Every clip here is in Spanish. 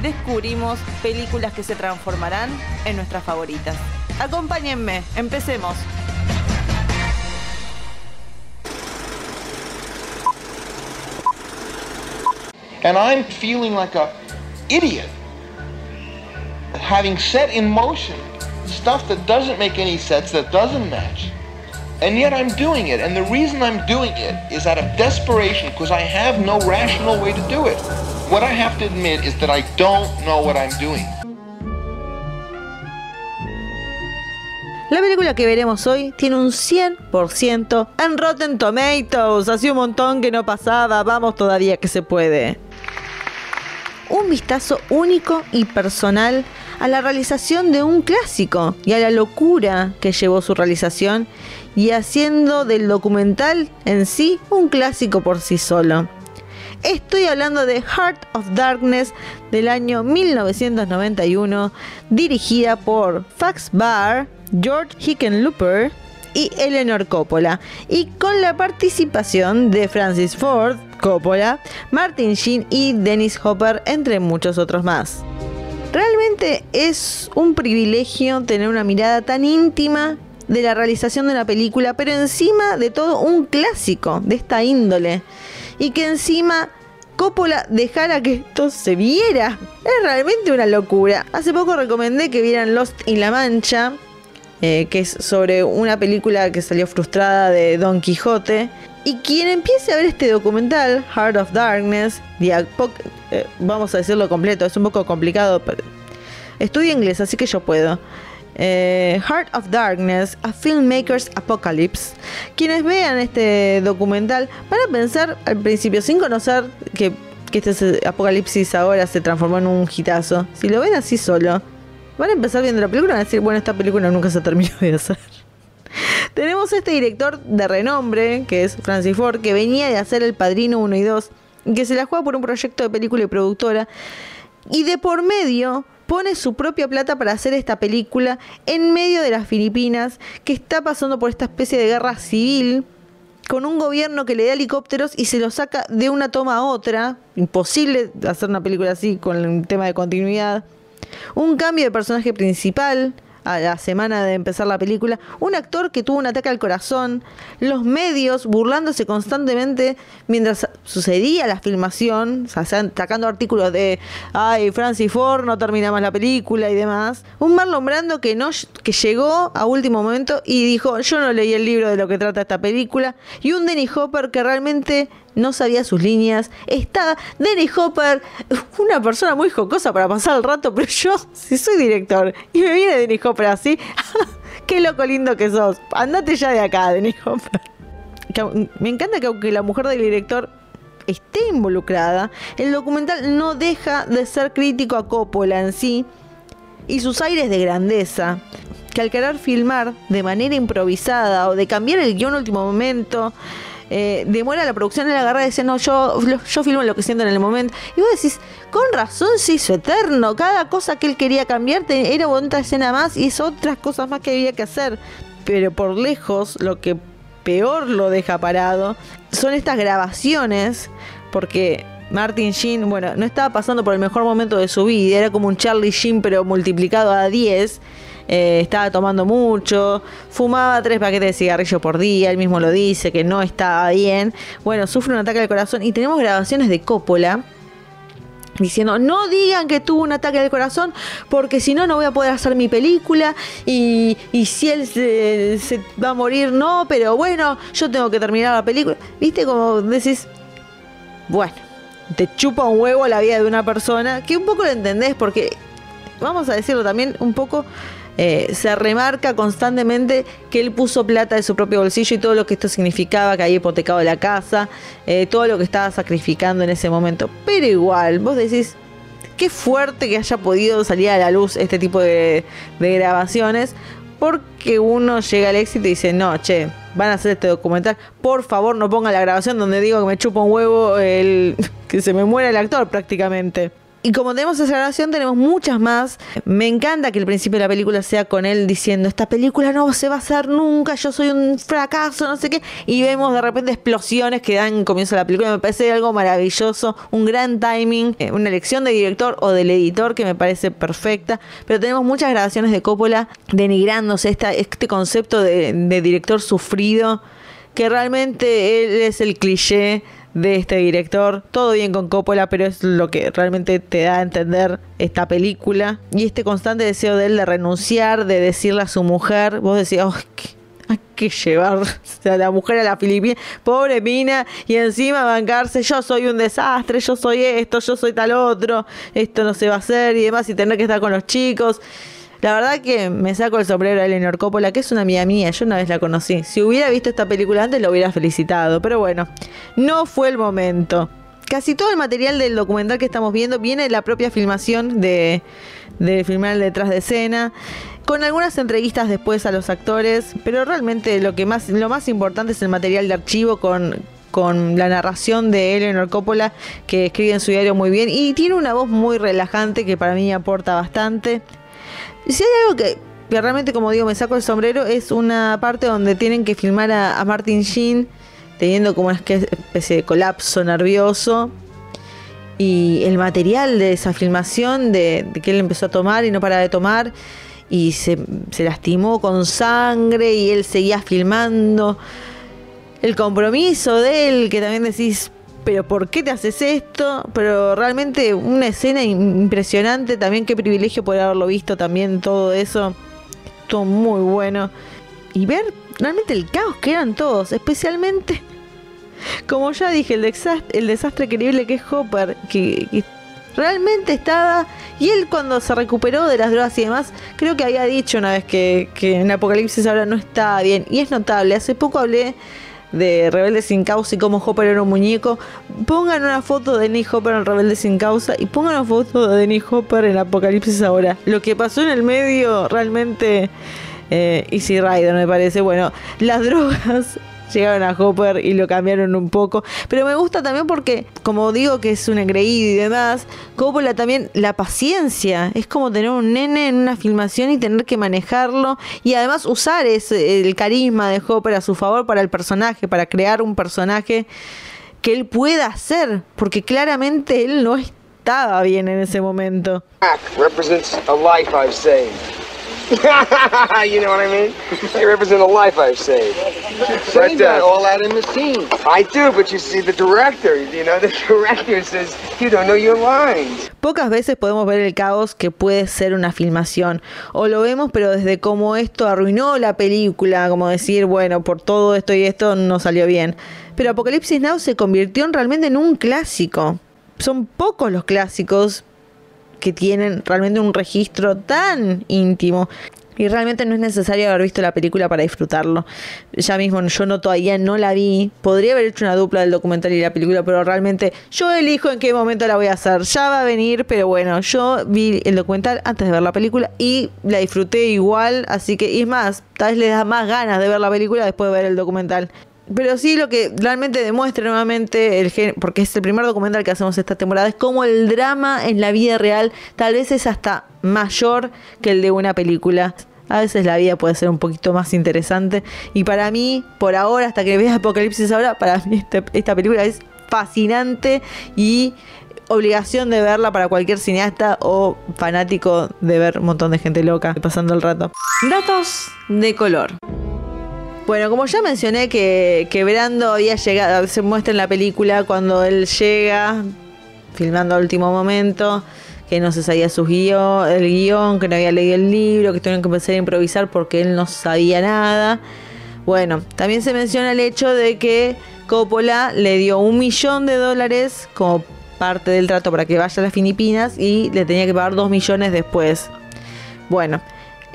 descubrimos películas que se transformarán en nuestras favoritas. Acompáñenme, empecemos. And I'm feeling like a idiot having set in motion stuff that doesn't make any sense, that doesn't match. And yet I'm doing it. And the reason I'm doing it is out of desperation because I have no rational way to do it. What I have to admit is that I don't know what I'm doing. La película que veremos hoy tiene un 100% en Rotten Tomatoes. Hacía un montón que no pasaba. Vamos todavía que se puede. Un vistazo único y personal a la realización de un clásico y a la locura que llevó su realización y haciendo del documental en sí un clásico por sí solo. Estoy hablando de Heart of Darkness del año 1991, dirigida por Fax Barr, George Hickenlooper y Eleanor Coppola, y con la participación de Francis Ford Coppola, Martin Sheen y Dennis Hopper, entre muchos otros más. Realmente es un privilegio tener una mirada tan íntima de la realización de una película, pero encima de todo un clásico de esta índole. Y que encima Coppola dejara que esto se viera. Es realmente una locura. Hace poco recomendé que vieran Lost in La Mancha, eh, que es sobre una película que salió frustrada de Don Quijote. Y quien empiece a ver este documental, Heart of Darkness, eh, vamos a decirlo completo, es un poco complicado, pero estudio inglés, así que yo puedo. Eh, Heart of Darkness, A Filmmaker's Apocalypse. Quienes vean este documental van a pensar al principio, sin conocer que, este apocalipsis ahora se transformó en un hitazo. Si lo ven así solo, van a empezar viendo la película y van a decir, bueno, esta película nunca se terminó de hacer. Tenemos este director de renombre, que es Francis Ford, que venía de hacer El Padrino 1 y 2, que se la juega por un proyecto de película y productora. Y de por medio pone su propia plata para hacer esta película en medio de las Filipinas, que está pasando por esta especie de guerra civil, con un gobierno que le da helicópteros y se lo saca de una toma a otra. Imposible hacer una película así con el tema de continuidad. Un cambio de personaje principal, a la semana de empezar la película, un actor que tuvo un ataque al corazón, los medios burlándose constantemente mientras sucedía la filmación, sacando artículos de, ay, Francis Ford no termina más la película y demás. Un Marlon Brando que, no, que llegó a último momento y dijo, yo no leí el libro de lo que trata esta película, y un Denny Hopper que realmente no sabía sus líneas. Está Denny Hopper, una persona muy jocosa para pasar el rato, pero yo, si soy director y me viene Denny Hopper así, qué loco lindo que sos. Andate ya de acá, Denny Hopper. Me encanta que aunque la mujer del director esté involucrada, el documental no deja de ser crítico a Coppola en sí y sus aires de grandeza. Que al querer filmar de manera improvisada o de cambiar el guion último momento, eh, demora la producción en la garra dice, no, yo, yo filmo lo que siento en el momento. Y vos decís, con razón se hizo eterno. Cada cosa que él quería cambiar era otra escena más y es otras cosas más que había que hacer. Pero por lejos, lo que peor lo deja parado son estas grabaciones, porque Martin Sheen, bueno, no estaba pasando por el mejor momento de su vida, era como un Charlie Sheen pero multiplicado a 10 eh, estaba tomando mucho, fumaba tres paquetes de cigarrillo por día, él mismo lo dice, que no estaba bien. Bueno, sufre un ataque al corazón y tenemos grabaciones de Coppola diciendo no digan que tuvo un ataque al corazón porque si no no voy a poder hacer mi película y, si él se, se, va a morir no pero bueno yo tengo que terminar la película viste como decís bueno te chupa un huevo la vida de una persona que un poco lo entendés porque vamos a decirlo también un poco eh, se remarca constantemente que él puso plata de su propio bolsillo y todo lo que esto significaba, que había hipotecado la casa, eh, todo lo que estaba sacrificando en ese momento. Pero igual, vos decís, qué fuerte que haya podido salir a la luz este tipo de, grabaciones porque uno llega al éxito y dice, no, che, van a hacer este documental, por favor no pongan la grabación donde digo que me chupa un huevo el que se me muera el actor prácticamente. Y como tenemos esa grabación, tenemos muchas más. Me encanta que el principio de la película sea con él diciendo, esta película no se va a hacer nunca, yo soy un fracaso, no sé qué. Y vemos de repente explosiones que dan comienzo a la película. Me parece algo maravilloso, un gran timing, eh, una elección de director o del editor que me parece perfecta. Pero tenemos muchas grabaciones de Coppola denigrándose esta, este concepto de, de director sufrido, que realmente él es el cliché de este director. Todo bien con Coppola, pero es lo que realmente te da a entender esta película. Y este constante deseo de él de renunciar, de decirle a su mujer, vos decís, oh, hay que llevar a la mujer a la Filipina, pobre mina, y encima bancarse, yo soy un desastre, yo soy esto, yo soy tal otro, esto no se va a hacer y demás, y tener que estar con los chicos. La verdad que me saco el sombrero a Eleanor Coppola, que es una amiga mía, yo una vez la conocí. Si hubiera visto esta película antes, lo hubiera felicitado, pero bueno, no fue el momento. Casi todo el material del documental que estamos viendo viene de la propia filmación de, filmar detrás de escena con algunas entrevistas después a los actores, pero realmente lo que más lo más importante es el material de archivo con con la narración de Eleanor Coppola que escribe en su diario muy bien y tiene una voz muy relajante que para mí aporta bastante. Si hay algo que, realmente, como digo, me saco el sombrero, es una parte donde tienen que filmar a, Martin Sheen teniendo como una especie de colapso nervioso. Y el material de esa filmación, de, que él empezó a tomar y no para de tomar, y se, se lastimó con sangre y él seguía filmando. El compromiso de él, que también decís, pero ¿por qué te haces esto? Pero realmente una escena impresionante, también qué privilegio poder haberlo visto también todo eso. Todo muy bueno. Y ver realmente el caos que eran todos, especialmente, como ya dije, el desastre, el increíble que es Hopper, que, realmente estaba... Y él cuando se recuperó de las drogas y demás, creo que había dicho una vez que, que en Apocalipsis ahora no estaba bien. Y es notable, hace poco hablé de Rebelde sin causa y cómo Hopper era un muñeco, pongan una foto de Denny Hopper en Rebelde sin causa y pongan una foto de Denny Hopper en Apocalipsis ahora. Lo que pasó en el medio realmente eh, Easy Rider me parece. Bueno, las drogas llegaron a Hopper y lo cambiaron un poco. Pero me gusta también porque, como digo que es un engreído y demás, Coppola también la paciencia. Es como tener un nene en una filmación y tener que manejarlo y además usar ese, el carisma de Hopper a su favor para el personaje, para crear un personaje que él pueda hacer, porque claramente él no estaba bien en ese momento. Represents a life I've saved. you know what I mean? They represent a life I've saved. But, uh, all out in the scene. I do, but you see the director, you know, the director says, you don't know your lines. Pocas veces podemos ver el caos que puede ser una filmación. O lo vemos, pero desde cómo esto arruinó la película, como decir, bueno, por todo esto y esto no salió bien. Pero Apocalipsis Now se convirtió en realmente en un clásico. Son pocos los clásicos que tienen realmente un registro tan íntimo. Y realmente no es necesario haber visto la película para disfrutarlo. Ya mismo yo no todavía no la vi. Podría haber hecho una dupla del documental y la película, pero realmente yo elijo en qué momento la voy a hacer. Ya va a venir, pero bueno, yo vi el documental antes de ver la película y la disfruté igual. Así que, y es más, tal vez le da más ganas de ver la película después de ver el documental. Pero sí lo que realmente demuestra nuevamente, el porque es el primer documental que hacemos esta temporada, es cómo el drama en la vida real tal vez es hasta mayor que el de una película. A veces la vida puede ser un poquito más interesante. Y para mí, por ahora, hasta que veas Apocalipsis ahora, para mí este, esta película es fascinante y obligación de verla para cualquier cineasta o fanático de ver un montón de gente loca pasando el rato. Datos de color. Bueno, como ya mencioné que, que Brando había llegado, se muestra en la película cuando él llega, filmando al último momento, que no se sabía su guion, el guion, que no había leído el libro, que tuvieron que empezar a improvisar porque él no sabía nada. Bueno, también se menciona el hecho de que Coppola le dio un millón de dólares como parte del trato para que vaya a las Filipinas y le tenía que pagar dos millones después. Bueno,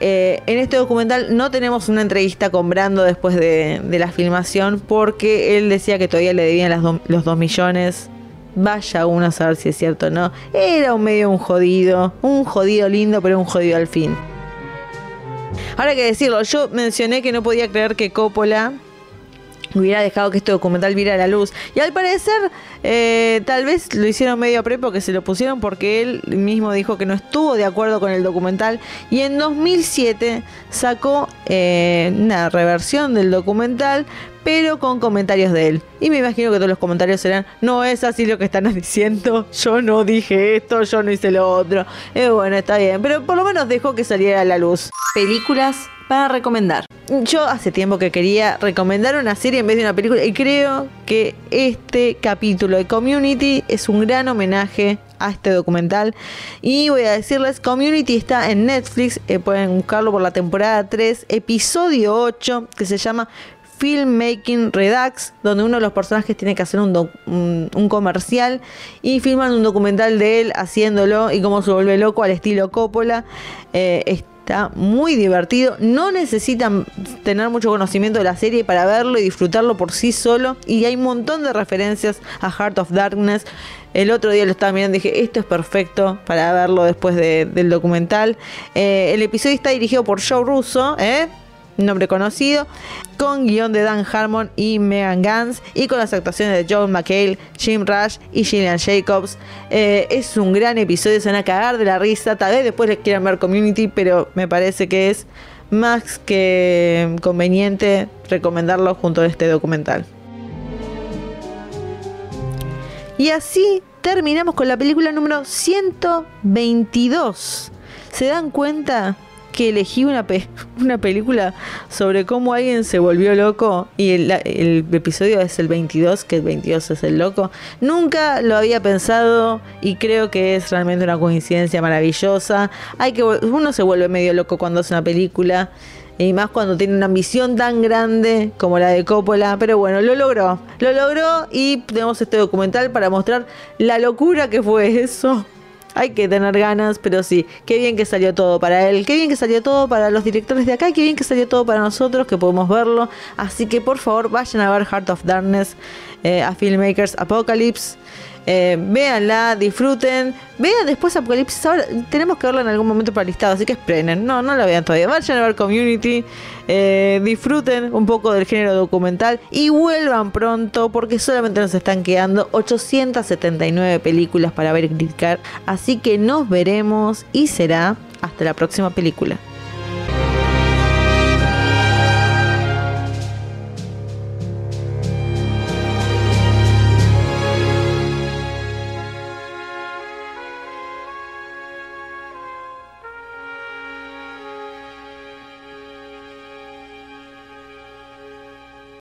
eh, en este documental no tenemos una entrevista con Brando después de, la filmación porque él decía que todavía le debían los dos millones vaya uno a saber si es cierto o no. Era un medio un jodido, un jodido lindo, pero un jodido al fin. Ahora que decirlo, yo mencioné que no podía creer que Coppola hubiera dejado que este documental viera la luz. Y al parecer, eh, tal vez lo hicieron medio pre porque se lo pusieron porque él mismo dijo que no estuvo de acuerdo con el documental. Y en 2007 sacó eh, una reversión del documental, pero con comentarios de él. Y me imagino que todos los comentarios serán, no es así lo que están diciendo, yo no dije esto, yo no hice lo otro. Eh, bueno, está bien, pero por lo menos dejó que saliera a la luz. Películas para recomendar. Yo hace tiempo que quería recomendar una serie en vez de una película y creo que este capítulo de Community es un gran homenaje a este documental. Y voy a decirles, Community está en Netflix, eh, pueden buscarlo por la temporada 3, episodio 8, que se llama Filmmaking Redux, donde uno de los personajes tiene que hacer un, comercial y filman un documental de él haciéndolo y cómo se vuelve loco al estilo Coppola. Eh, Está muy divertido. No necesitan tener mucho conocimiento de la serie para verlo y disfrutarlo por sí solo. Y hay un montón de referencias a Heart of Darkness. El otro día lo estaba mirando y dije, esto es perfecto para verlo después del documental. Eh, el episodio está dirigido por Joe Russo, ¿eh? Nombre conocido, con guion de Dan Harmon y Megan Gans y con las actuaciones de John McHale, Jim Rush y Gillian Jacobs. Eh, es un gran episodio, se van a cagar de la risa, tal vez después les quieran ver Community, pero me parece que es más que conveniente recomendarlo junto a este documental. Y así terminamos con la película número 122. ¿Se dan cuenta? Que elegí una, una película sobre cómo alguien se volvió loco y el, episodio es el 22, que el 22 es el loco. Nunca lo había pensado y creo que es realmente una coincidencia maravillosa. Hay que uno se vuelve medio loco cuando hace una película y más cuando tiene una ambición tan grande como la de Coppola, pero bueno, lo logró, lo logró y tenemos este documental para mostrar la locura que fue eso hay que tener ganas, pero sí, qué bien que salió todo para él, qué bien que salió todo para los directores de acá, qué bien que salió todo para nosotros, que podemos verlo. Así que por favor vayan a ver Heart of Darkness eh, a Filmmakers Apocalypse. Eh, véanla, disfruten. Vean después Apocalipsis. Ahora tenemos que verla en algún momento para listado, así que esperen. No, no la vean todavía. Vayan a ver Community. Eh, disfruten un poco del género documental y vuelvan pronto porque solamente nos están quedando 879 películas para ver y criticar. Así que nos veremos y será hasta la próxima película.